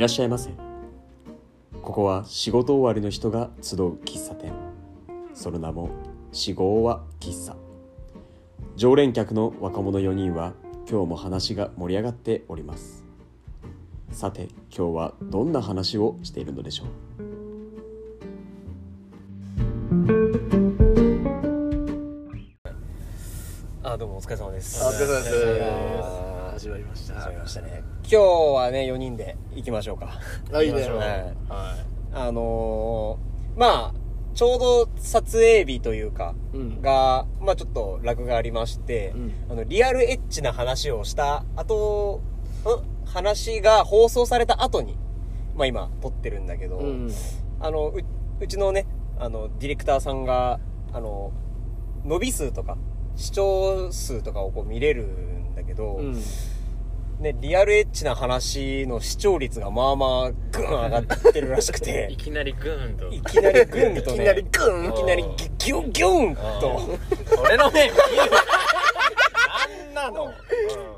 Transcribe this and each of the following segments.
らっしゃいませ。ここは仕事終わりの人が集う喫茶店。その名も四号は喫茶。常連客の若者4人は今日も話が盛り上がっております。さて今日はどんな話をしているのでしょう？あどうもお疲れ様です。あお疲れ様です始まりました。始まりましたね。今日はね4人で行きましょうか。あいいね。はい。はあのー、まあちょうど撮影日というか、うん。がまあちょっとラグがありまして、うん。あのリアルエッチな話をした後ん？話が放送された後にまあ今撮ってるんだけど、いうん。あのううちのねあのディレクターさんがあの伸び数とか視聴数とかをこう見れるんだけど、うんね、リアルエッチな話の視聴率がまあまあグーン上がってるらしく いてきなりグーンと。いきなりグーンとね。いきなりグン。いきなりギュギュギュンと。俺の目見えるなんなの。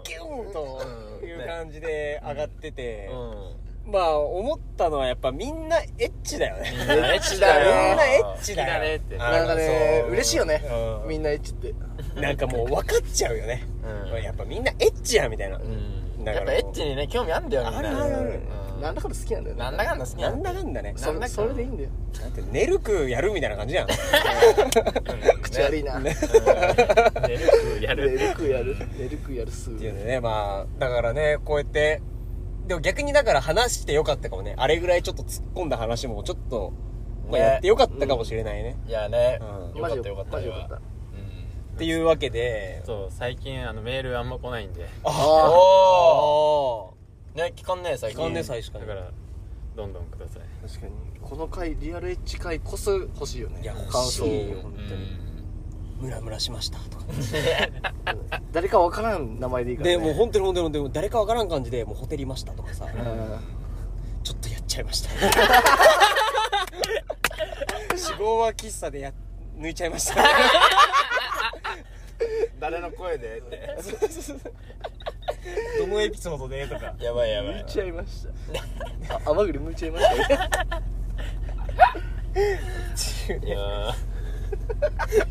ギュンと。うんいう感じで上がってて、うん。まあ思ったのはやっぱみんなエッチだよね。みんなエッチだよ。みんなエッチだよ。ねってあなんかね嬉しいよね。うん。みんなエッチって。なんかもう分かっちゃうよね、うん。やっぱみんなエッチやみたいな、うんやっぱエッチにね興味あんだよみんな。あるあるある。うん。なんだかんだ好きなんだよね。なんだかんだ好きなんだかんだね。そなんだそれでいいんだよ。だって寝るくやるみたいな感じじゃん。口悪いな。寝るくや寝るるくやる。寝るくやるすっていうのねまあだからねこうやってでも逆にだから話してよかったかもね。あれぐらいちょっと突っ込んだ話もちょっと、まあ、ね。やってよかったかもしれないね。いやね。うん。よかったよかったマジよかっっていうわけで。そう最近あのメールあんま来ないんで。あおあね聞かんねえ最近。聞かんねえ最近だからどんどんください。あ確かにこの回リアルエッチ回こそ欲しいよね。いや欲しいよ。を本当に。ムラムラしましたとか。誰かわからん名前でいいからね。でもう本当に本当に本当に誰かわからん感じでもうホテりましたとかさ。うん。ちょっとやっちゃいました。死亡は喫茶でや抜いちゃいました 誰の声で？っ てどのエピソードで？とか。やばいやばい。向いちゃいました。あ甘栗向いちゃいました。ねいやー。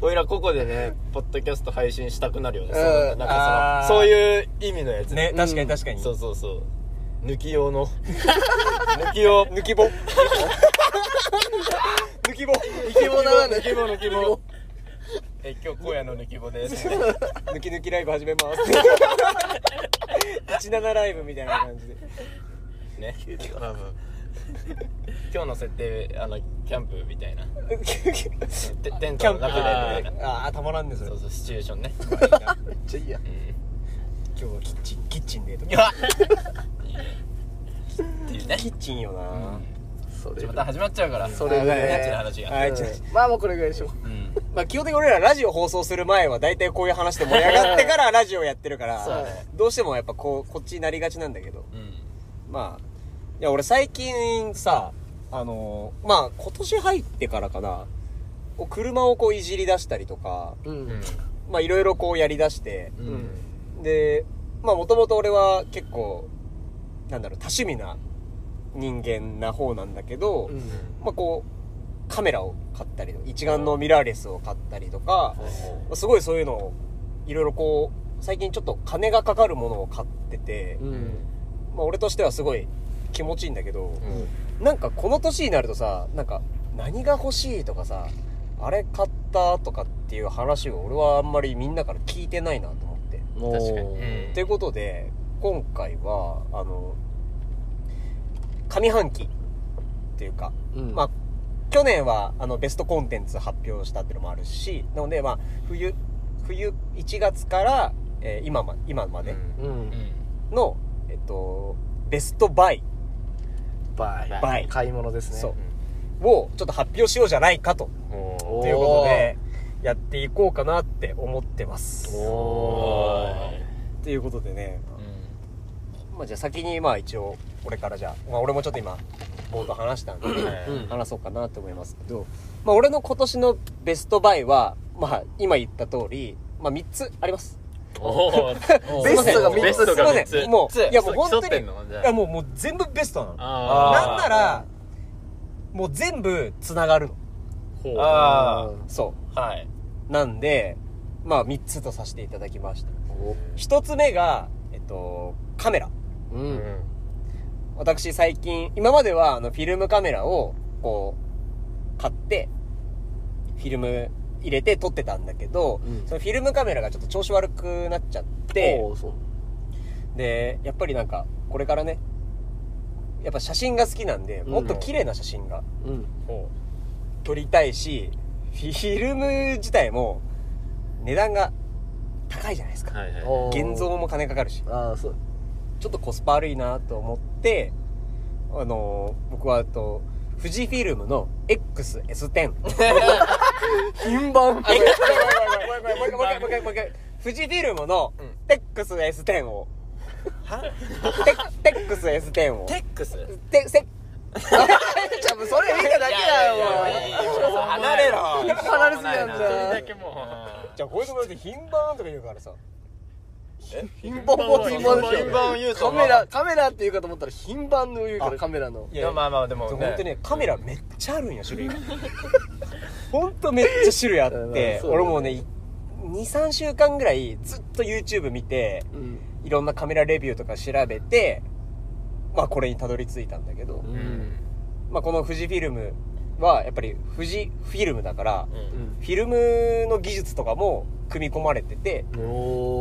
おいらここでねポッドキャスト配信したくなるよね、うん。そうなんあーかそのそういう意味のやつ。ね確かに確かに。そうそうそう。抜き用の。抜き用。抜き棒。抜き棒。イケボな抜き棒抜き棒え今日荒野の抜き棒です。抜き抜きライブ始めます。17ライブみたいな感じで。ね。今日の設定あのキャンプみたいな。テテントの中でみたいな。ああたまらんねそれ。そうそうシチュエーションね、めっちゃいいや今日はキッチンキッチンでといかやいいねっていうね。キッチンよなそれまた始まっちゃうからそれであエッチねな話が。はいちょうん。まあもうこれぐらいでしょう。ん。まあ基本的に俺らラジオ放送する前は大体こういう話で盛り上がってからラジオやってるからそうだね。どうしてもやっぱこうこっちになりがちなんだけど。うん。まあいや俺最近さあのーまあ今年入ってからかなこう車をこういじり出したりとかううん。んまあいろいろこうやり出してううんん。でまあもともと俺は結構なんだろう多趣味な人間な方なんだけど、うん。まあこうカメラを買ったり一眼のミラーレスを買ったりとか、すごいそういうのをいろいろこう最近ちょっと金がかかるものを買ってて、うん。まあ俺としてはすごい気持ちいいんだけど、なんかこの年になるとさなんか何が欲しいとかさあれ買ったとかっていう話を俺はあんまりみんなから聞いてないなと思って。確かに。うんということで今回はあの上半期っていうか、うん。まあ去年はあのベストコンテンツ発表したっていうのもあるしなのでまあ冬冬1月から、えー今ま今までうん。の、えっと、ベストバイ。バイ。バイ。買い物ですね。そう。をちょっと発表しようじゃないかと。ということでやっていこうかなって思ってます。おということでね、まあ、じゃあ先にまあ一応俺からじゃあ、まあ、俺もちょっと今冒頭話したんで、うん。話そうかなと思いますけど、まあ、俺の今年のベストバイは、まあ、今言った通り、まあ、3つあります。おお ベストが三つ。3すいませつん。もういやもう本当にいやもうもう全部ベストなの。あなんならもう全部つながるの。ほう。あそあはい。うなんでまあ3つとさせていただきました。お1つ目がえっとカメラ。ううんん私最近今まではあのフィルムカメラをこう買ってフィルム入れて撮ってたんだけど、うん。そのフィルムカメラがちょっと調子悪くなっちゃってでやっぱりなんかこれからねやっぱ写真が好きなんでもっと綺麗な写真がうん。ほ撮りたいしフィルム自体も値段が高いじゃないですか、うはいはい。現像も金かかるし。ああそうちょっとコスパ悪いなと思って、あのー、僕は、あと、富士フィルムの XS10。品番。もう一回、もう一回、もう一回、もう一回。富士フィルムの XS10 を。は？テックス S10 を。テックス？テセッ ちそれ見ただけだよ離れろ。離れすぎなんじゃんじゃあこういうところで品番とか言うからさ。品番も品番でしょ。品番を言うと。カメラカメラって言うかと思ったら品番の言うからカメラの。いいや。まあまあでも本ね当にね、カメラめっちゃあるんよ、種類が。本当めっちゃ種類あっ うんて、俺もうね、2、3週間ぐらいずっと YouTube 見て、うん。いろんなカメラレビューとか調べて、まあこれにたどり着いたんだけど、うん。まあこの富士フィルムはやっぱり富士フィルムだから、うん。フィルムの技術とかも組み込まれてて、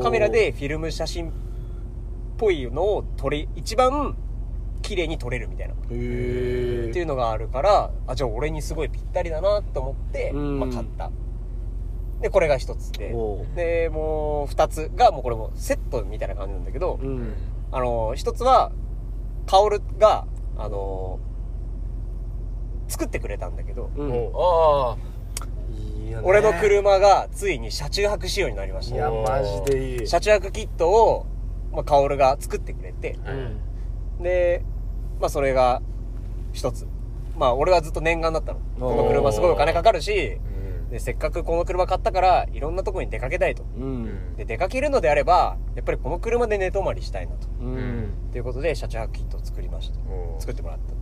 カメラでフィルム写真っぽいのを撮れ、一番綺麗に撮れるみたいな。へってえいうのがあるから、あ、じゃあ俺にすごいぴったりだなと思って、うん。まあ買った。で、これが一つで。お、で、もう二つがもうこれもセットみたいな感じなんだけど、うん。あの、一つは、カオルが、あの、作ってくれたんだけど、うんあいいよね俺の車がついに車中泊仕様になりました。いやマジでいい車中泊キットを、まあ、カオルが作ってくれて、うんで、まあそれが一つ。まあ俺はずっと念願だったの。この車すごいお金かかるし、うんで、せっかくこの車買ったから、いろんなとこに出かけたいと。うんで、出かけるのであれば、やっぱりこの車で寝泊まりしたいなと。うんということで、車中泊キットを作りました。作ってもらった。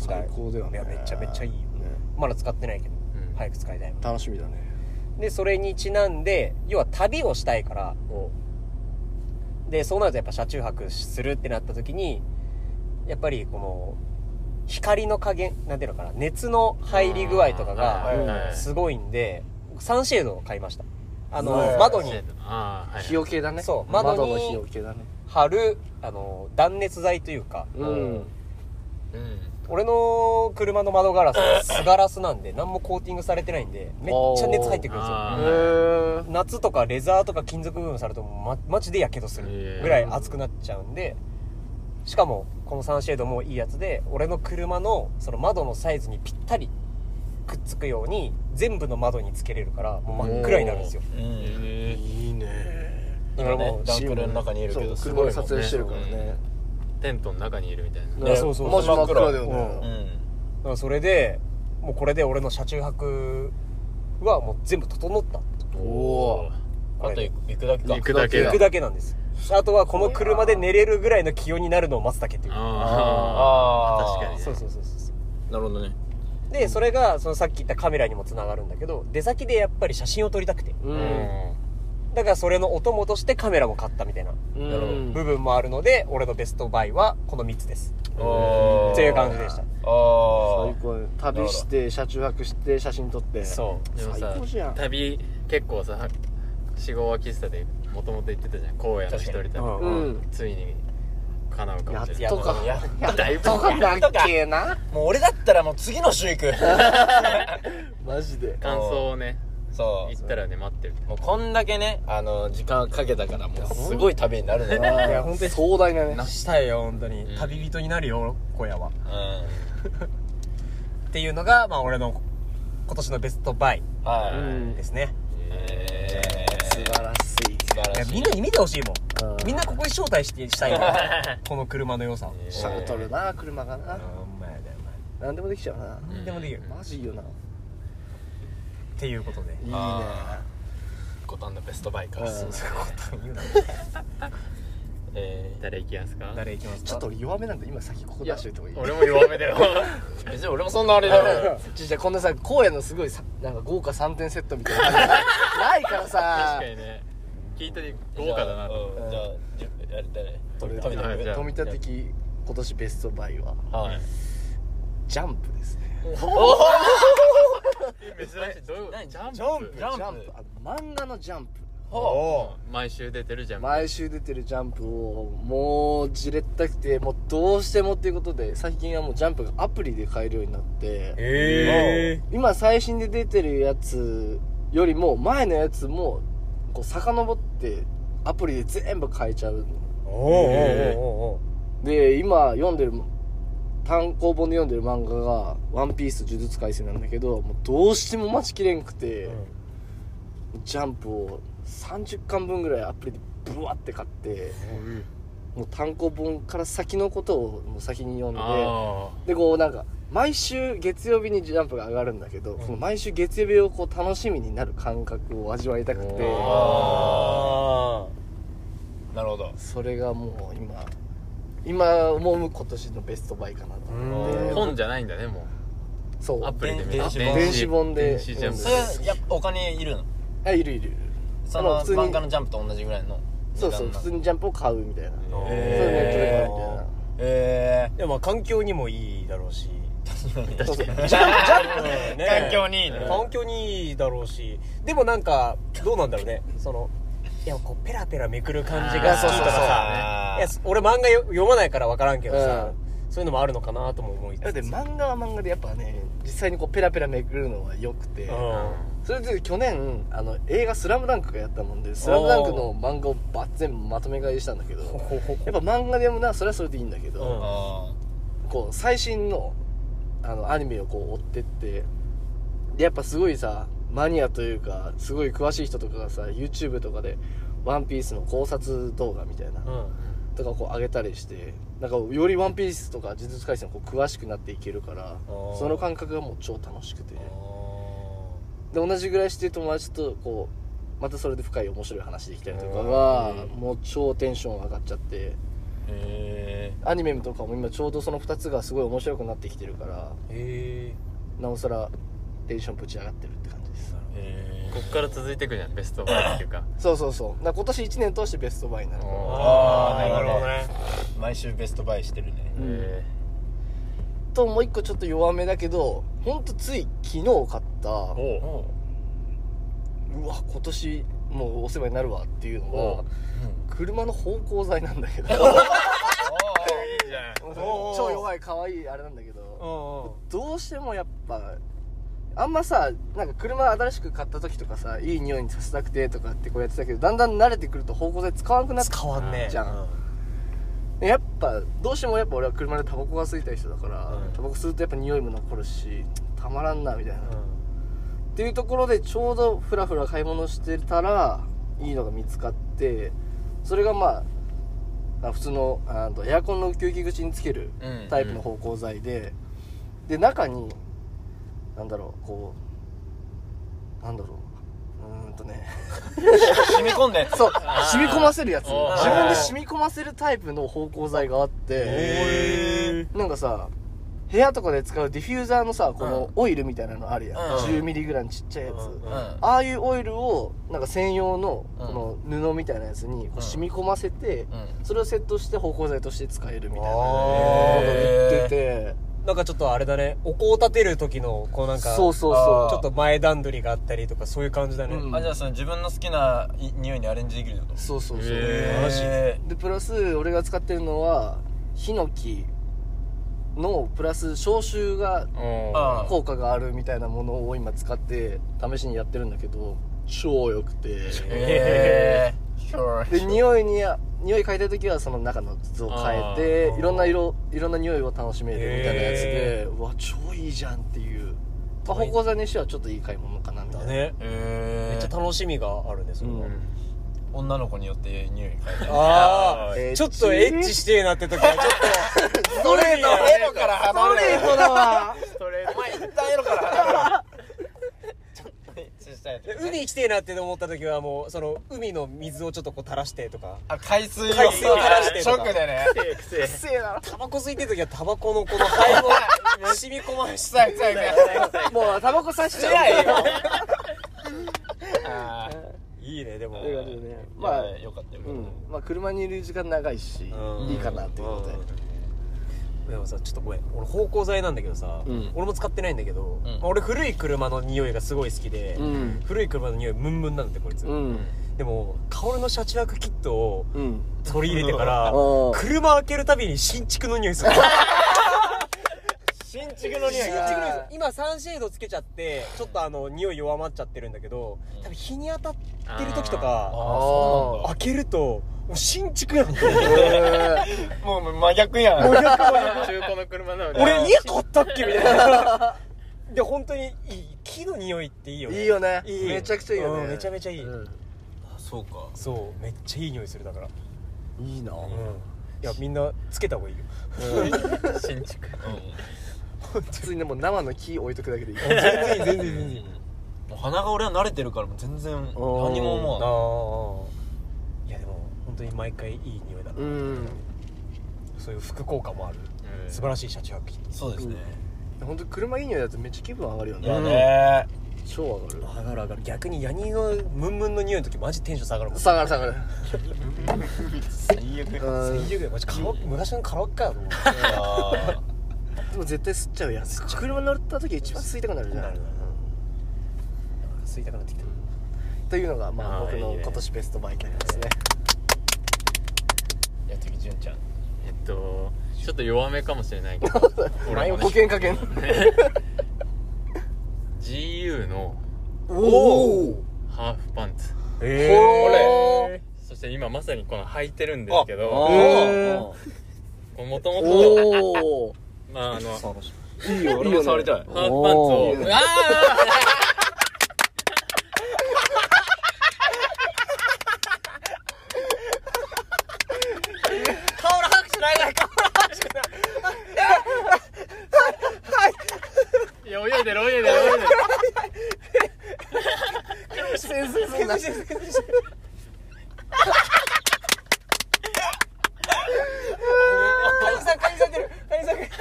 最高だよね。いや、めちゃめちゃいいよ。ね。まだ使ってないけど、うん。早く使いたいの。楽しみだね。で、それにちなんで、要は旅をしたいから、お。で、そうなるとやっぱ車中泊するってなった時に、やっぱりこの、光の加減、なんていうのかな、熱の入り具合とかが、はいすごいんで、サンシェードを買いました。あのはい、窓に日よけだね。そう窓窓にの日よけだね。貼る、あの、断熱材というか、うん。うん俺の車の窓ガラス、素ガラスなんで、何もコーティングされてないんで、めっちゃ熱入ってくるんですよ。夏とかレザーとか金属部分されるとま、マジで火傷するぐらい熱くなっちゃうんで、しかも、このサンシェードもいいやつで、俺の車のその窓のサイズにぴったりくっつくように、全部の窓につけれるから、もう真っ暗になるんですよ。いいね。今ねだからもうダンクルの中にいるけどすごいもんね。車で撮影してるからねテントの中にいるみたいな。ね。そうそうマジ真っ暗だようん。からそれで、もうこれで俺の車中泊はもう全部整った。おおあと行くだけか。行くだけだ。行くだけなんです。あとはこの車で寝れるぐらいの気温になるのを待つだけっていう。ああ確かにね。そうそうそうそう。なるほどね。で、それが、そのさっき言ったカメラにもつながるんだけど、出先でやっぱり写真を撮りたくて。ううんだからそれのお供としてカメラも買ったみたいな部分もあるので、俺のベストバイはこの3つです。あっていう感じでした。あ最あ高。ね旅して車中泊して写真撮って。そう。でも最高じゃん。さ旅結構さ四号は喫茶でもともと言ってたじゃん。荒野の一人旅ついに叶うかやっもしれないとか。ややっだいぶとかだっけな。もう俺だったらもう次の週行く。マジで。感想をねそう。言ったらね待ってるもうこんだけねあの時間かけたからもうすごい旅になるね。いや本当に壮大なね。したいよ、本当に。うん。旅人になるよ、小屋は。うっていうのが、まあ俺の今年のベストバイんはい、うんですね。えー。素晴らしい。いや素晴らしいみんなに見てほしいもん。うん。みんなここに招待してしたいの。この車の良さシャルトルな車がな。うん。お前だよお何でもできちゃうな。前何でもできる。マジいいよなっていうことで。いいね。あことあんだベストバイかうん。そういうこと言うな。え誰行きますか？誰行きますか？ちょっと俺弱めなんで今先ここ出しといた方がい？い俺も弱めだよ。ー、別に俺もそんなあれだよちょじゃあこんなさ荒野のすごいさなんか豪華3点セットみたいな。の ないから確さかにね。聞いて豪華だなと。うん。じゃあじゃあやれ誰富富富田的今年ベストバイは。はい。ジャンプですね珍しいどういうこと何ジャンプ。ジャンプ。ジャンプ。あの漫画のジャンプ。お毎週出てるジャンプ。毎週出てるジャンプをもうじれったくてもうどうしてもっていうことで最近はもうジャンプがアプリで買えるようになって。え今最新で出てるやつよりも前のやつもこう遡ってアプリで全部買えちゃうおおおおおで今読んでる単行本で読んでる漫画が「ワンピース呪術廻戦」なんだけどもうどうしても待ちきれんくて、ジャンプを30巻分ぐらいアプリでブワって買ってもう単行本から先のことをもう先に読んであでこうなんか毎週月曜日にジャンプが上がるんだけど、その毎週月曜日をこう楽しみになる感覚を味わいたくてあなるほど。それがもう今今思う今年のベストバイかなと思っーて本じゃないんだねもそう。うアプリで見電子電電子本で。電子ジャンプそれやお金いるの？あいるいるいる。そのあの普通に。漫画のジャンプと同じぐらいの？そうそう普通にジャンプを買うみたいな。そうへいうネットで買うみたいな。えでもまあ環境にもいいだろうし。そうそう。ジャンプジャンプ。ね。環境にいいね環境にいいだろうし。でもなんかどうなんだろうね。そのいやこうペラペラめくる感じが好きとかさいや俺漫画よ読まないから分からんけどさ、そういうのもあるのかなとも思いつつ。だって漫画は漫画でやっぱね実際にこうペラペラめくるのは良くて、うそれで去年あの映画「スラムダンクがやったもんで「スラムダンクの漫画をバッ全部まとめ買いしたんだけどやっぱ漫画で読むのはそれはそれでいいんだけど、うん。あこう最新のあのアニメをこう追ってってでやっぱすごいさマニアというかすごい詳しい人とかがさ YouTube とかで「ワンピースの考察動画みたいな、うん。とかこう上げたりしてなんかより「ワンピースとか「呪術廻戦」こう詳しくなっていけるからー。その感覚がもう超楽しくて。で同じぐらいしてる友達とこうまたそれで深い面白い話できたりとかがもう超テンション上がっちゃって。アニメとかも今ちょうどその2つがすごい面白くなってきてるからへなおさらテンションぶち上がってるって感じこっから続いていくじゃんベストバイっていうか。そうそうそう。だから今年1年通してベストバイになる。ああなるほどね。ー毎週ベストバイしてるね。うん。えともう一個ちょっと弱めだけどほんとつい昨日買ったう。うわ今年もうお世話になるわっていうのが車の芳香剤なんだけど。いいじゃん。超弱い可愛いあれなんだけど。うん。どうしてもやっぱあんまさなんか車新しく買った時とかさいい匂いにさせたくてとかってこうやってたけどだんだん慣れてくると芳香剤使わなくなって使わんね。じゃん。やっぱどうしてもやっぱ俺は車でタバコが吸いたい人だから、うん。タバコ吸うとやっぱ匂いも残るしたまらんなみたいな、うん。っていうところでちょうどふらふら買い物してたらいいのが見つかってそれがまああ普通のあとエアコンの吸気口につけるうん。タイプの芳香剤で、で中になんだろうこうなんだろう。うーんとね。染み込んだやつそう染み込ませるやつ。自分で染み込ませるタイプの芳香剤があって。へなんかさ部屋とかで使うディフューザーのさこのオイルみたいなのあるやん、うん。10ミリぐらいのちっちゃいやつ、うん。うん。ああいうオイルをなんか専用のこの布みたいなやつにこう染み込ませて、うん。それをセットして芳香剤として使えるみたいなこと言っててなんかちょっとあれだね。お香を立てる時のこうなんかそうそうちそょっと前段取りがあったりとかそういう感じだね、うん。あじゃあその自分の好きない匂いにアレンジできるってこうとそうそう。そう、へマジ？へでプラス俺が使ってるのはヒノキのプラス消臭が効果があるみたいなものを今使って試しにやってるんだけど超良くて。え Sure で匂いに匂い嗅いだ時はその中の筒を変えあてー。いろんな色いろんな匂いを楽しめるみたいなやつでへうわ超いいじゃんっていう、まあ、芳香剤にしてはちょっといい買い物かなみたいな、だねえめっちゃ楽しみがあるねそれは、うん。女の子によって匂い変えてああちょっとエッチしてえなって時はちょっとストレート。エロから離れろトだわお前一旦エロから離れしたい海行きてえなって思った時はもうその海の水をちょっとこう垂らしてとか。あ海水を。海水を垂らしてショとかックでね。くせえせえな。タバコ吸いてる時はタバコのこの灰を染み込まし。臭い臭い臭い。もうタバコさしちゃうよ。あいいねでも。ね。ーままああよかったよ。うん。まあ車にいる時間長いしいいかなっていうことででもさちょっとごめん。俺芳香剤なんだけどさ、うん。俺も使ってないんだけど、ん。まあ俺古い車の匂いがすごい好きで、うん。古い車の匂いムンムンなんだってこいつ、うん。でも薫の車中泊キットをうん。取り入れてから うん車開けるたびに新築の匂いする新築の匂い新が築の今サンシェードつけちゃってちょっとあの匂い弱まっちゃってるんだけど多分日に当たってる時とあかあ開けるともう新築やんえーもう真逆やん。真逆中古の車なのに。俺家買ったっけみたいな。で本当にいい。木の匂いっていいよね。いいよね。いい。めちゃくちゃいいよね。うんめちゃめちゃいい、うん。そうか。そう。めっちゃいい匂いするだから。いいな。うん。いやみんなつけた方がいいよ。新築普通にねもう生の木置いとくだけでいい。全然いい全然全然。いいもう鼻が俺は慣れてるからもう全然何も思わああいやでも本当に毎回いい匂いだな、うん。そういう副効果もある、うん。素晴らしい車中泊そうですね。本当車いい匂いだとめっちゃ気分上がるよね。ね。超上がる。上がる上がる。逆にヤニのムンムンの匂いの時マジテンション下がるもん。下がる下がる。最悪。うん。最悪。マジカラ昔のカラオケかよと思っても絶対吸っちゃうやん車乗った時一番吸いたくなるじゃん。なるなる。吸いたくなってきた。というのがまあ僕あーいいね。の今年ベストバイキャリですね。ーいや次純ちゃん。えっとちょっと弱めかもしれないけど。俺も保険かけん GU のおおハーフパンツ。えほそして今まさにこの履いてるんですけど。へー。もともとおおまああのハいいよ俺も触りたい。ーフパンツを。いいねあ顔の拍手ないない顔の拍手ないーいや泳いでる泳いでる泳いでる先生そんなカニさんカニさん出るカニさん潜って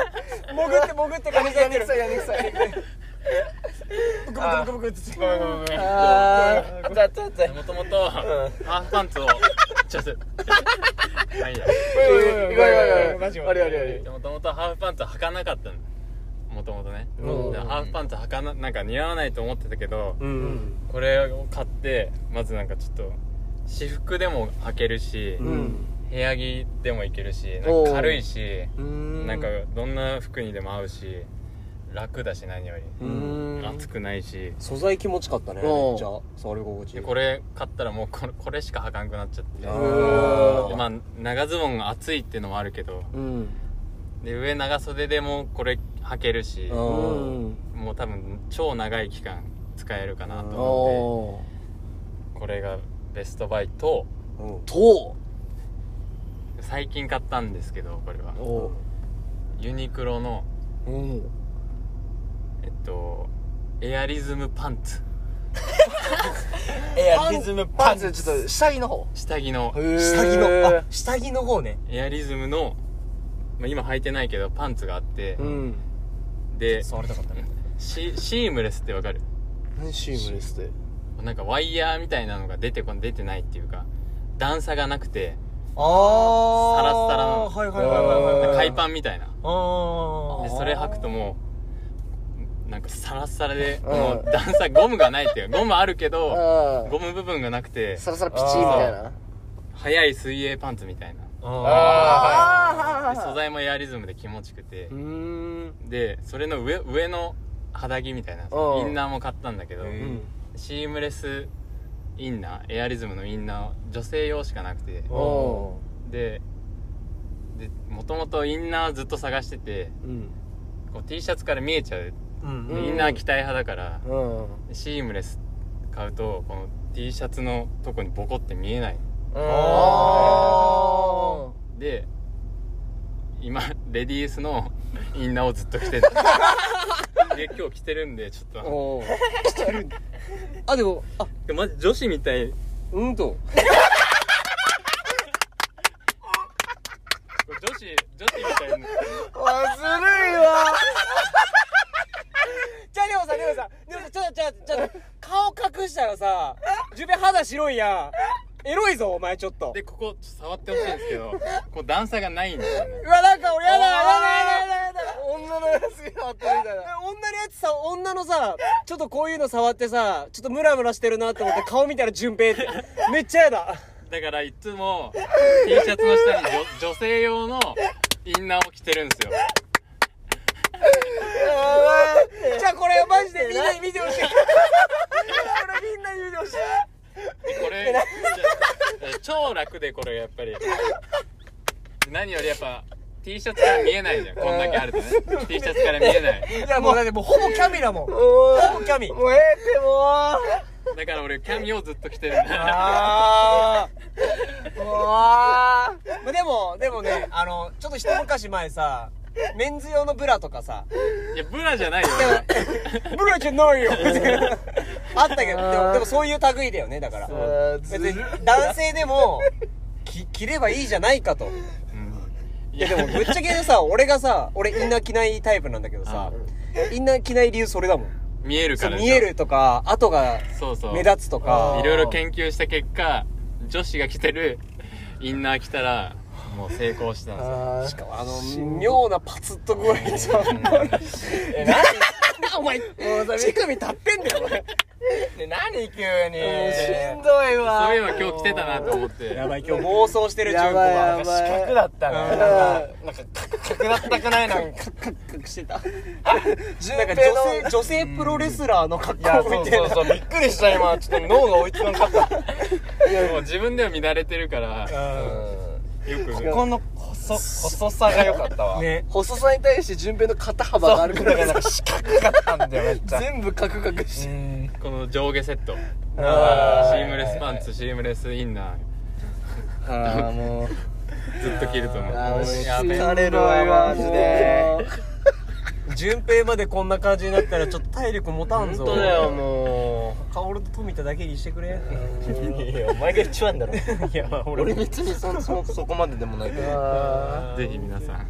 潜ってカニさん出るやにくさいやにくさいブクブクブクブクってごめんごめんごめん。あちょっともともとハーフパンツをちょっとまあいいやごめん。ごめん。ごめん。あれあれあれもともとハーフパンツは履かなかったのもともとねハーフパンツ履かななん。か似合わないと思ってたけどこれを買ってまずなん。かちょっと私服でも履けるし、部屋着でもいけるし軽いしなん。かどん。な服にでも合うし楽だし何より。うん。暑くないし。素材気持ちかったねうん。めっちゃ触り心地。いいでこれ買ったらもうこれこれしか履かんくなっちゃって。まあ長ズボンが暑いっていうのもあるけど。うん。で上長袖でもこれ履けるし。うん。もう多分超長い期間使えるかなと思おって。これがベストバイと。うん。と。最近買ったんですけどこれは。おユニクロのうんえっとエアリズムパンツ。エアリズムパンパンツ。ツちょっと下着の方。下着の下着の。あ下着の方ね。エアリズムの、まあ、今履いてないけどパンツがあって、うん。で触りたかったね。シシームレスってわかる？何シームレスでなんかワイヤーみたいなのが出てこ出てないっていうか段差がなくてああサラッサラの。はいはいはいはいはい。海パンみたいな。あでそれ履くともうなんかサラッサラでうん。もう段差ゴムがないっていうゴムあるけどあゴム部分がなくてサラサラピチーみたいな。速い水泳パンツみたいな。ああで素材もエアリズムで気持ちくて。でそれの上上の肌着みたいなうん。インナーも買ったんだけどシームレスインナーエアリズムのインナー女性用しかなくて。でもともとインナーずっと探しててうん。こう T シャツから見えちゃううん。でインナー着たい派だからうん。シームレス買うとこの T シャツのとこにボコって見えない。あで今レディースの インナーをずっと着てる。で今日着てるんでちょっと。おあでもあ。マジ女子みたい。うんと。女子女子みたいなあずる。いわじゃあでもさでもさちょっとちょっとちょっと顔隠したらさ自分肌白いやん。エロいぞお前ちょっと。でここちょっと触ってほしいんですけどこう段差がないんで。すよねうわなんか俺やだやだやだやだやだ。女のやつがあったみたいな。女のやつさ女のさちょっとこういうの触ってさちょっとムラムラしてるなって思って顔見たら順平って。めっちゃやだ。だからいつも T シャツの下に女女性用のインナーを着てるんですよじゃあこれマジでみんなに見てほしい。これみんなに見てほしい。でこれ。超楽でこれやっぱり。何よりやっぱ T シャツから見えないじゃん。こんだけあるとね。T シャツから見えない。いやもうだってもうほぼキャミだもん。ほぼキャミ。もうええってもう。だから俺キャミをずっと着てるんだ。ああでもでもねあのちょっと一昔前さメンズ用のブラとかさ。いやブラじゃないよブラじゃないよ。みたいなあったけどでもでもそういう類だよねだから。別に男性でもき着ればいいじゃないかと。うん。いやでもぶっちゃけさ俺がさ俺インナー着ないタイプなんだけどさインナー着ない理由それだもん。見えるからでしょ。そう見えるとか跡がそうそう。目立つとか。いろいろ研究した結果女子が着てるインナー着たらもう成功したんですよ。あしかもあの妙なパツッと具合でさえ何？お前乳首立ってんだよお前。で何？急に。しんどいわ。そういえば今日着てたなと思って。やばい今日妄想してる純子や四角だったなうん。なんかなんか角だったくないなんかカクカクしてた。純なんか女性女性プロレスラーの格いやそう好みたいなそうそう。びっくりした今。ちょっと脳が追いつかなかった。いや。もう自分では見慣れてるから。よくここの細細さが良かったわ。ね。細さに対して純平の肩幅があるからな。んらか四角かったんだよめっちゃ。全部カクカクし。うてん。この上下セット。シあー。ムレスパンツシームレスインナああもう。ーずっと着ると思う。あーやべえ。疲れるわマジで純平までこんな感じになったらちょっと体力持たんぞ。本当だよも薫と富田だけにしてくれ。ういやお前が一番だろ。いやまあ俺俺も別にそそそこまででもないけど。あぜひ皆さん。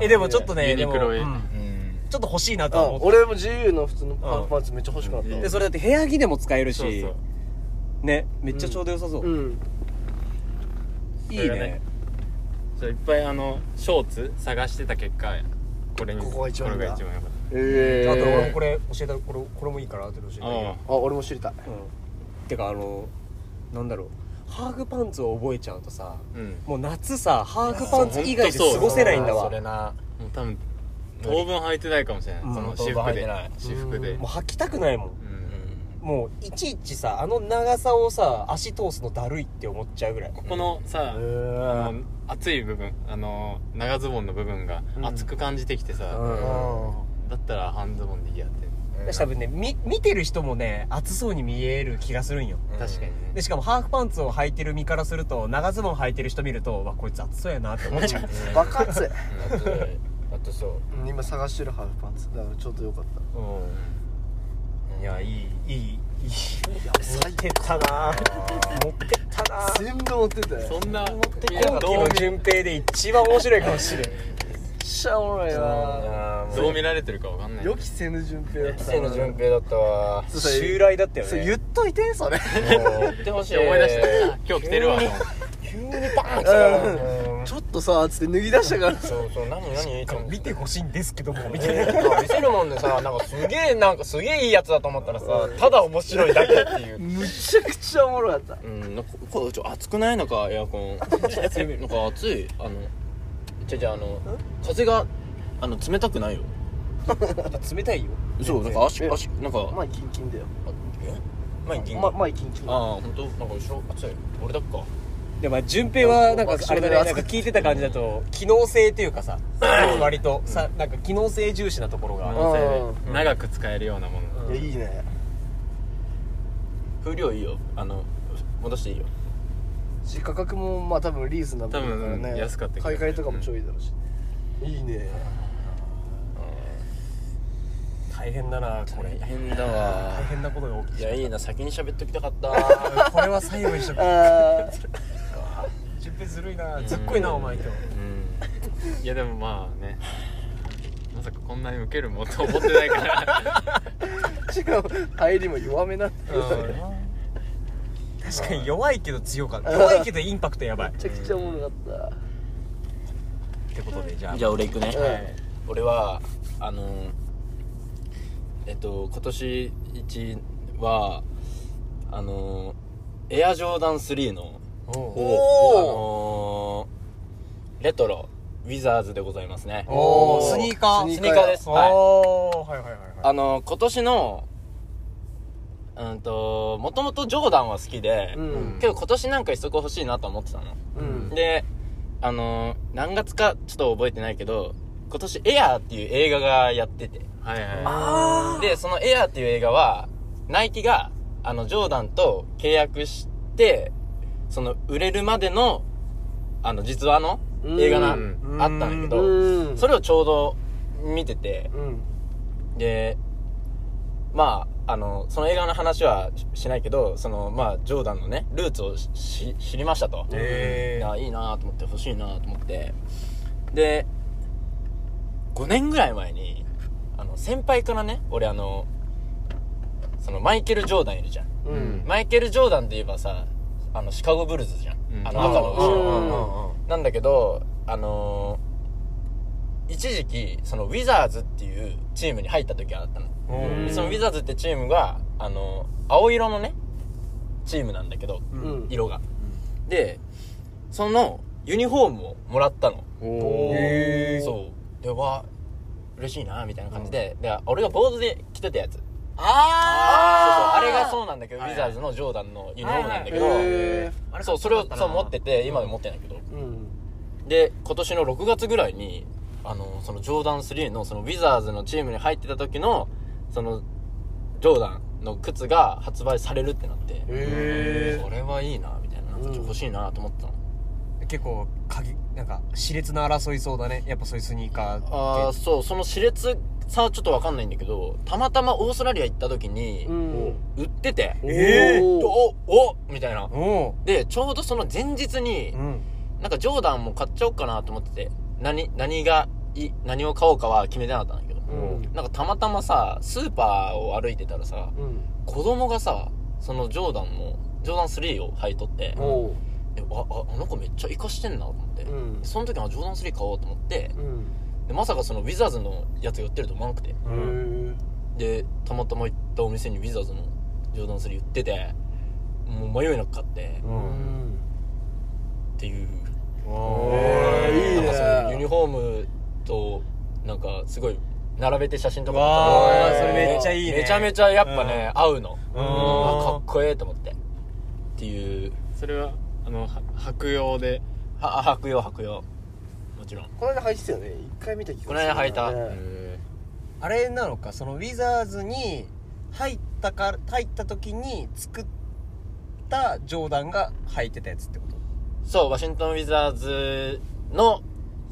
えでもちょっとねユニクロへ。ちょっと欲しいなと思って。俺も GU の普通のハーフパンツめっちゃ欲しくなった。うん。でそれだって部屋着でも使えるし。そうそう。ねめっちゃちょうど良さそう、うん。いいね。じゃあいっぱいあのショーツ探してた結果これにここが一番れが一番良かっえあと俺もえこれ教えたこれこれもいいから後で教えてたあげるああ。俺も知りたい。うん。てかあのなんだろう。ハーフパンツを覚えちゃうとさうん。ももう夏さハーフパンツ以外で過ごせないんだわ。それな。う多分当分履いてないかもしれない、うん。その当分私服で履いてない。私服で。もう履きたくないもんうんもういちいちさあの長さをさ足通すのだるいって思っちゃうぐらい。ここのさ、あの厚い部分あの長ズボンの部分が厚く感じてきてさ、だったら半ズボンでいいやって、私多分ねみ見てる人もね暑そうに見える気がするんよ。確かにね。でしかもハーフパンツを履いてる身からすると長ズボン履いてる人見るとわこいつ暑そうやなって思っちゃう。バカ熱い。あとあとそううん今探してるハーフパンツ。だからちょうどよかった。うんいやいいいいいい。持ってったな。持ってったな。全部持ってたよ。そんな今期の順平で一番面白いかもしれん。しゃおもろいわ。どう見られてるかわかんない予期せぬ順平だった背の順平だったわ。襲来だったよそうね言っといてそれ。言ってほしい。思い出した。あ今日着てるわ急にバーンってうんちょっとさつって脱ぎ出したから。そうそう何何と思って見てほしいんですけども。みたいな見せるもんでさなんかすげえなんかすげえいいやつだと思ったらさただ面白いだけっていう。むちゃくちゃおもろかった。うんなんかこれちょ暑くない？のかエアコン。なんか暑いあのじゃじゃあの風があの冷たくないよ。冷たいよ。そうなんか足え足なんか。前キンキンだよ。え？前に銀ま前キンキン。ああ本当？なんか後ろ暑い。俺だっかでもまあ順平はなんかあれだねあなんか聞いてた感じだと機能性っていうかさ割とさなんか機能性重視なところが可能性うんで長く使えるようなもの。いやいいね。風量いいよ。あの戻していいよ。し価格もまあ多分リーズナブルだから多分ね安かったけど買い替えとかもちょいだろうし。いいね。大変だなこれ。大変だわ。大変なことが起きていやいいな。先に喋っときたかった。これは最後にしとく。あ 順平ずるいな。ずっこいなお前今日。うん。いやでもまあね。まさかこんなに受けるもと思ってないから。ーしかも入りも弱めなんだよ確かに弱いけど強かった。弱いけどインパクトやばい。っめちゃくちゃおもろかってことでじゃあ。じゃあ俺行くね、はい俺はあのえっと今年一はあのエアジョーダン3のおあのレトロウィザーズでございますね。おー。スニーカー。スニーカー。です。はい。おー。はいはいはいはい。あの今年のうんともともとジョーダンは好きで、うん。けど今年なんか一足欲しいなと思ってたの。うん。であの何月かちょっと覚えてないけど今年「エアーっていう映画がやってて。はいはでその「エアーっていう映画はナイキがあのジョーダンと契約してその売れるまでのあの実話の映画なうん。あったんだけどうん。それをちょうど見ててうん。でまああのその映画の話はししないけどそのまあジョーダンのねルーツをしし知りましたと、いいなと思って欲しいなと思って。で5年ぐらい前にあの先輩からね俺あのそのマイケル・ジョーダンいるじゃん、うん。マイケル・ジョーダンって言えばさあのシカゴブルズじゃん、うん。あの赤の。後ろ、うんなんだけどあのー一時期そのウィザーズっていうチームに入った時があったの。うん。でそのウィザーズってチームがあの青色のねチームなんだけど、うん。色が。でそのユニフォームをもらったの。そう。でわ嬉しいなみたいな感じで、で俺がボードで着てたやつそうそうああれがそうなんだけど、はいウィザーズのジョーダンのユニフォームなんだけど、へあれそうそれをそう持ってて今でも持ってないけど。ーうん。で今年の6月ぐらいにあのそのジョーダン3のそのウィザーズのチームに入ってた時のそのジョーダンの靴が発売されるってなって。へこれはいいなみたいな。なんかちょっと欲しいなと思ってたの、結構鍵なんか熾烈な争いそうだね。やっぱそういうスニーカーって。ああそうその熾烈さはちょっと分かんないんだけどたまたまオーストラリア行った時にーうん。売ってて、えー？おおみたいな。おでちょうどその前日にううん。なんかジョーダンも買っちゃおうかなと思ってて何何がい何を買おうかは決めてなかったんだけどうん。なんかたまたまさスーパーを歩いてたらさうん。子供がさそのジョーダンのジョーダン3を履いとっておあああの子めっちゃ活かしてんなと思って、うん。その時はジョーダン3買おうと思って。うん。でまさかそのウィザーズのやつが売ってると思わなくて。でたまたま行ったお店にウィザーズのジョーダン3売っててもう迷いなく買って。ううん。んっていう。へー。いいなんかそのユニねフォームとなんかすごい並べて写真とかわーそれめっちゃいいね。めちゃめちゃやっぱね、合うの。うん。あかっこええと思って。っていう。それはあのは白用で。は履くよ履くよもちろん。この間履いてたよね。一回見た気がするこの間履いた。ねあれなのかそのウィザーズに入ったか入った時に作ったジョーダンが履いてたやつってこと？そうワシントン・ウィザーズの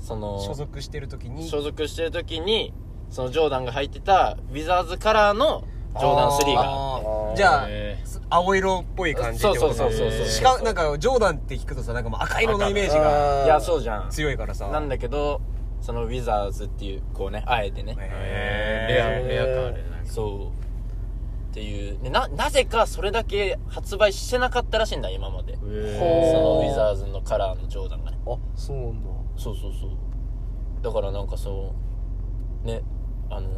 その所属してる時に？所属してる時にそのジョーダンが履いてたウィザーズカラーのジョーダン3がじゃあえ青色っぽい感じってことそうそうそうそうそう。しかなんかジョーダンって聞くとさなんかもう赤色のイメージがいやそうじゃん。強いからさ。なんだけどそのウィザーズっていうこうねあえてね。えレアレア感あるそう。っていう。でななぜかそれだけ発売してなかったらしいんだ今まで。そのウィザーズのカラーのジョーダンがね。あそうなんだ。そうそうそう。だからなんかそうねあの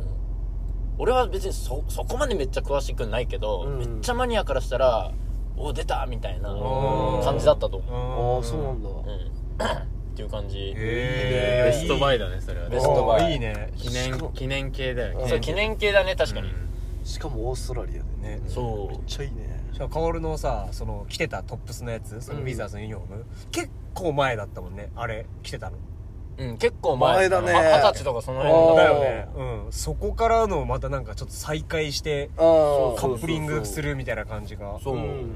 俺は別にそそこまでめっちゃ詳しくないけど、うん。めっちゃマニアからしたらお出たみたいなうん感じだったと思う。ああそうなんだ。うん。っていう感じ。へベストバイだねそれは。ねベストバイ。いいね。記しかも。念記念系だよそう記念系だね確かに、しかもオーストラリアでね。ね。そう。めっちゃいいね。しかも薫のさその着てたトップスのやつそのウィザーズのユニフォーム、結構前だったもんねあれ着てたのうん、結構前。前だね。は二十歳とかそのあ辺ーだよね。うん。そこからのまたなんかちょっと再会してカップリングするみたいな感じが。そう、うん。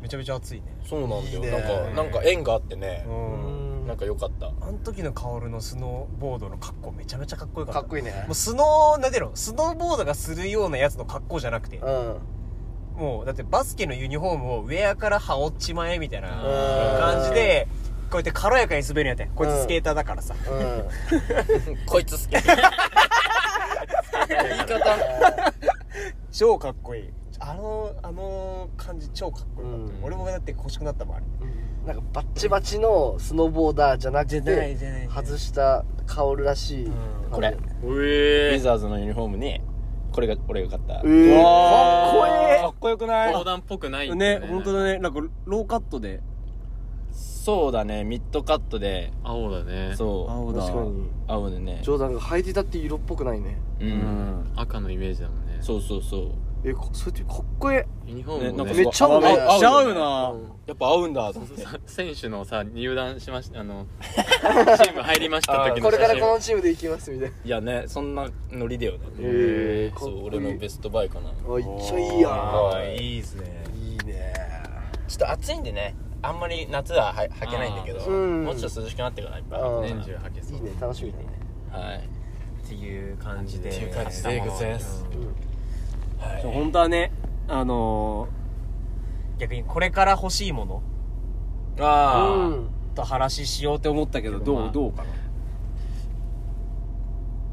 めちゃめちゃ熱いね。そうなんだよいいねなんかなんか縁があってね。う、ん。うん。なんか良かった。あの時の薫のスノーボードの格好めちゃめちゃかっこよかった。かっこいいね。もうスノーなんていうの？スノーボードがするようなやつの格好じゃなくて。うん。もうだってバスケのユニフォームをウェアから羽織っちまえみたいなうん。感じでこうやって軽やかに滑るんやってこいつスケーターだからさ。うん。こいつ好き言い方超かっこいい。あのあの感じ超かっこよかった、うん。俺もだって欲しくなったもんあれ。なんかバッチバチのスノーボーダーじゃなくて外した薫らしいうん。これ。うウえィザーズのユニフォームにこれが俺が買った。えーわかっこえかっこよくない？防弾っぽくないんだよね本当だね。なんかローカットでそうだね。ミッドカットで。青だね。そう。青だ。確かに。青でね。ジョーダンが履いてたって色っぽくないね。ううん。ん赤のイメージだもんね。そうそうそう。えかそれってかっこえユニフォームもね。ねなんかめっちゃ合うめっちゃ合うなやっぱ合うんだ。と思ってさ選手のさ入団しましたあの チーム入りました時のこれからこのチームで行きますみたいいやねそんなノリだよね。へーそう俺のベストバイかな。なあめっちゃいいやん。はいいいっすね。いいね。ちょっと暑いんでねあんまり夏はは履けないんだけどもうちょっと涼しくなってからいっぱいうん。年中履けそう。いいね楽しみだね。はい。っていう感じでっていう感じでございます。本当はねあのー逆にこれから欲しいものあーうん。と話しようって思ったけどどう、まあ。どうかな？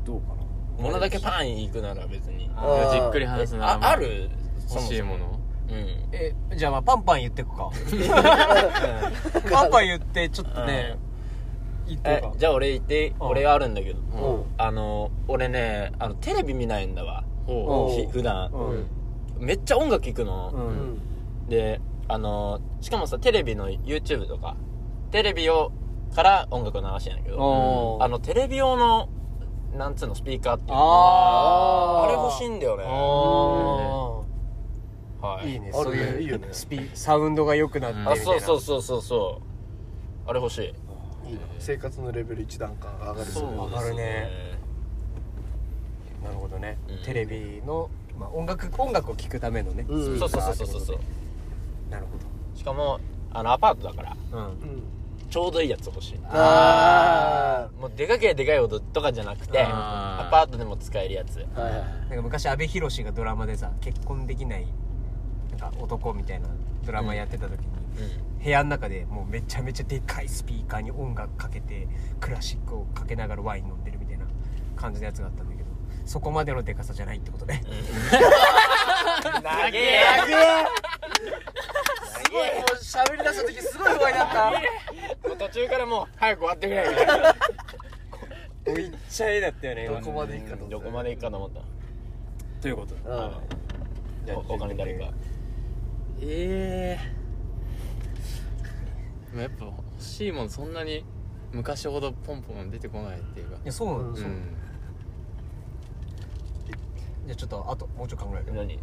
どうかな？物だけパン行くなら別に。あー。じっくり話すなあある？欲しいものうん。えじゃあまあパンパン言ってくか。パンパン言ってちょっとね言ってえくか。じゃあ俺言ってうん。俺あるんだけど。うん。あの俺ねあのテレビ見ないんだわ。ほう普段。うん。めっちゃ音楽聴くの。ううん。んであのしかもさテレビの YouTube とかテレビをから音楽を流してんだけど。おーあのテレビ用のなんつうのスピーカーっていうのあー。あれ欲しいんだよね。あはい。ーいいね。そういういいよね。スピサウンドが良くなってみたいな。あそうそうそうそうそう。あれ欲しい。いいな生活のレベル一段階上がるそう上がるね。なるほどね、うん。テレビの、まあ、音楽音楽を聴くためのね、うん。そうそうそうそう。そうそうなるしかもあのアパートだから。ほど、うん。うん。ちょうどいいやつ欲しい。あもうでかけでかいほどとかじゃなくてアパートでも使えるやつ。あはいはい。なんか昔阿部寛がドラマでさ結婚できないか男みたいなドラマやってた時に、部屋の中でもうめちゃめちゃでかいスピーカーに音楽かけてクラシックをかけながらワイン飲んでるみたいな感じのやつがあったんだけどそこまでのでかさじゃないってことね。長えすごいもう喋り出した時すごい不安になった。途中からもう早く終わってくれ。みたいなめっちゃ絵だったよねどこまで行くかと思った。どこまで行くかと思った。ということ。でうん。じゃあお他に誰かええでもやっぱ欲しいものそんなに昔ほどポンポン出てこないっていうか。いやそうなんそううん。じゃあちょっとあともうちょっと考える何？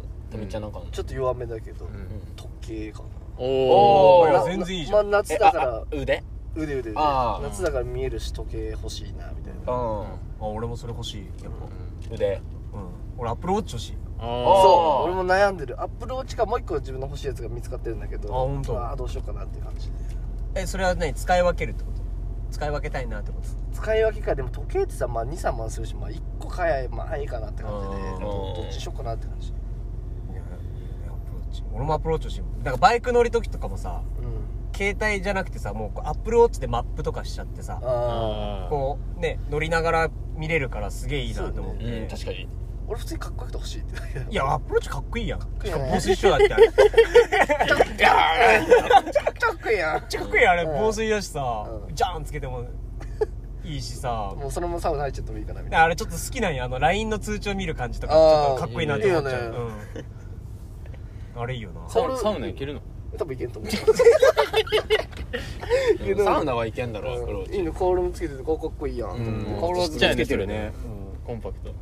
ちゃんなんかちょっと弱めだけどうん。時計かな。おおーいや全然いいじゃん。まあ夏えだから。腕？腕腕夏だから見えるし時計欲しいなみたいな。うん。あ俺もそれ欲しいやっ腕ぱ。うん。俺アップルウォッチ欲しい。あそう。俺も悩んでる。アップルウォッチかもう一個自分の欲しいやつが見つかってるんだけどあ本当。ああどうしようかなっていう感じで。えそれは何？使い分けるってこと？使い分けたいなってこと？使い分けかでも時計ってさ、まあ、23万するし、まあ、1個買えばまあいいかなって感じでうんどっちしようかなって感じ。いやいいよねアップルウォッチ。俺もアップルウォッチ欲しいもん。だからバイク乗る時とかもさうん。携帯じゃなくてさもうこうアップルウォッチでマップとかしちゃってさこうね乗りながら見れるからすげえいいなと思って、うん確かに俺普通にかっこよくて欲しいって。だけだいやアップルウォッチかっこいいやん。しこいかも防水仕様だってあれ。めっかっこいいやん。ちゃかっこいいやんあれうん。防水だしさ。うん。ジャーンつけてもいいしさ。もうそのままサウナ入っちゃってもいいかなみたいな。あれちょっと好きなんや。あの LINE の通知を見る感じとかちょっとかっこいいなって思っちゃう。あーいいようん。あれいいよな。サウナサウナ行けるの？多分いけんと思う。う んサウナはいけんだろアプローチ。いいのコールもつけててこうかっこいいやんうん。コールをちっちゃいねつけてるねコンパクト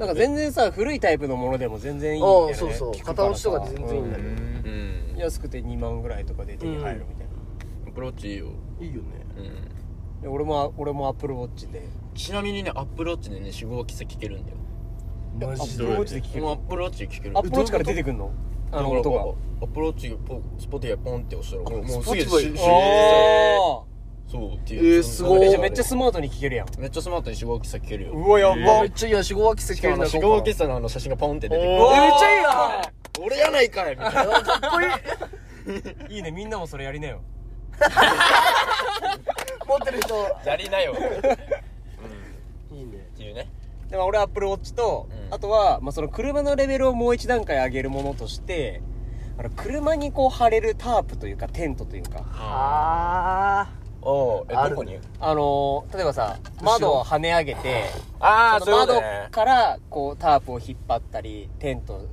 なんか全然さ古いタイプのものでも全然いいんだあよねあそうそう。片押しとかで全然いいんだようんうん。安くて2万ぐらいとかで手に入るみたいな、アプローチいいよいいよね。うん。で俺も俺もアップルウォッチで。ちなみにねアップローチでね四五キス聞けるんだよ。アッマジで。プルウォッチで聞けるアップローチで聞ける。アップルウォッチから出てくんの？あの音が。アップローチポスポティアポンって押したらもうすスポテげえししィファイあそうってえいうーすごい。えじゃあめっちゃスマートに聞けるやん。めっちゃスマートに4号喫茶聞けるよ。うわやば。めっちゃいいや4号喫茶しかもあの4号喫茶のあの写真がポンって出てくる。えめっちゃいいやん。俺やないかいみたいな。かっこいいいいねみんなもそれやりなよ。持ってる人。やりなよ。いいね。っていうね。でも俺アップルウォッチと、うん。あとは、まあ、その車のレベルをもう一段階上げるものとしてあの車にこう貼れるタープというかテントというか。あおうえある。どこに？あのー例えばさ窓を跳ね上げてああそういうことね。からこうタープを引っ張ったりテント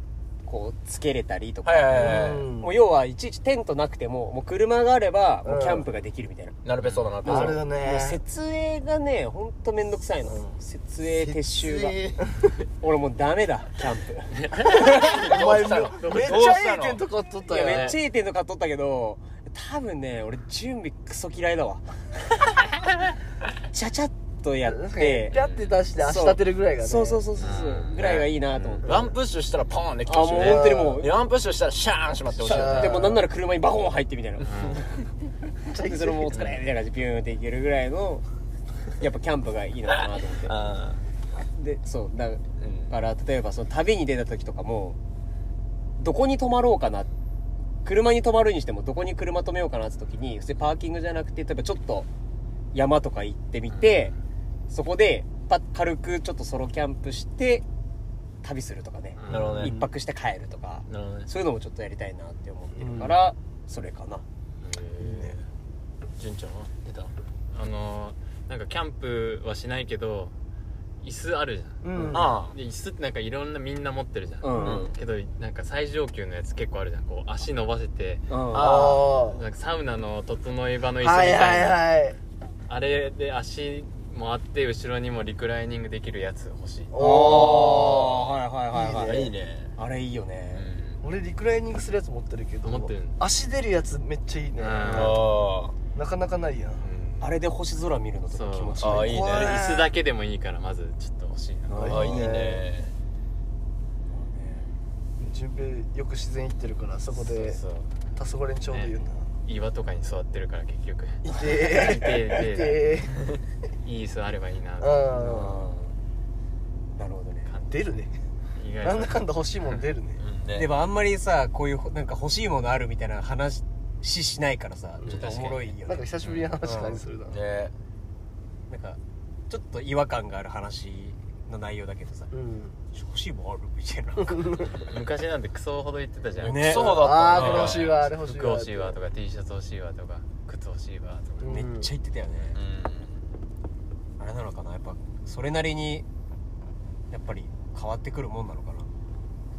こうつけれたりとか、はいはいはいあはい。もう要はいちいちテントなくてももう車があればもうキャンプができるみたいな、なるべそうだなるべあるよね設営がねほんとめんどくさいの、設営撤収が。俺もうダメだキャンプ。お前めっちゃいいテント買っとったいやよめっちゃいいテント買っとったけど多分ね俺準備クソ嫌いだわ。ちゃちゃっとやって。ピャって出して足立てるぐらいがね。そうそうそうそうそう。ぐらいがいいなと思って、ワンプッシュしたらポーンできてあもう本当にもう。でワンプッシュしたらシャーンしまってほしい。でもなんなら車にバコーン入ってみたいな、でそれもお疲れみたいな感じでピューンっていけるぐらいのやっぱキャンプがいいのかなと思って。あでそうだから例えばその旅に出た時とかもどこに泊まろうかな車に泊まるにしてもどこに車止めようかなって時に普通にパーキングじゃなくて例えばちょっと山とか行ってみて、そこでパッ軽くちょっとソロキャンプして旅するとかね、なるほどね。一泊して帰るとか。なるほどね。そういうのもちょっとやりたいなって思ってるから、それかな。純ちゃんは？出た？あのーなんかキャンプはしないけど椅子あるじゃん。うん。あで椅子ってなんかいろんなみんな持ってるじゃん、うん。うん。けどなんか最上級のやつ結構あるじゃん。こう足伸ばせて。うん。あなんかサウナの整い場のあ椅子みたいな、はいはいはいあれで足もあって後ろにもリクライニングできるやつ欲しい、あおあはいはいはいはいいいね。あれいいようね、ん。俺リクライニングするやつ持ってるけど持ってる。足出るやつめっちゃいいね。なかなかないやん。うんあれで星空見るのとか気持ちいい。あいいね。椅子だけでもいいからまずちょっと欲しいな。ああいいね。順平よく自然行ってるからそこでそう黄昏にちょうどいいよな岩とかに座ってるから結局。いていてー。いいてていい椅子あればいいな。ーあー。なるほどね。うん出るね。なんだかんだ欲しいもん出るね。うん。ね。でもあんまりさこういうなんか欲しいものあるみたいな話しないからさちょっとおもろいよね。なんか久しぶりに話した感じするな。ねなんかちょっと違和感がある話の内容だけどさうん。欲しいもんあるみたいな。昔なんてクソほど言ってたじゃん。ね。クソほどああこった。ねれ欲しいわあれ欲しいわ服欲しいわとか T シャツ欲しいわとか靴欲しいわとか。うん。めっちゃ言ってたよね。うん。あれなのかな？やっぱそれなりにやっぱり変わってくるもんなのかな？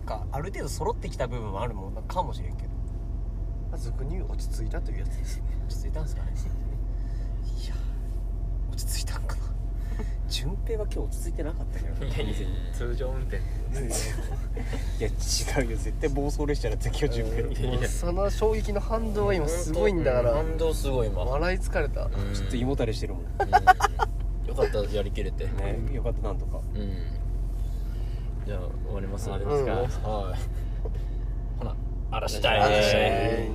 かある程度揃ってきた部分もあるもんなかもしれんけどまあ俗に言う落ち着いたというやつです。ね落ち着いたんすかねいや落ち着いたんかな。順平は今日落ち着いてなかったけどいやいや通常運転いや違うよ。絶対暴走列車だった今日順平その衝撃の反動が今すごいんだから。感動すごい今笑い疲れた。うん。ちょっと胃もたれしてるもん。ねよかったやりきれて。よかった。なんとか。うん。じゃあ終わります。終わりますかはい。ほな嵐だあいれ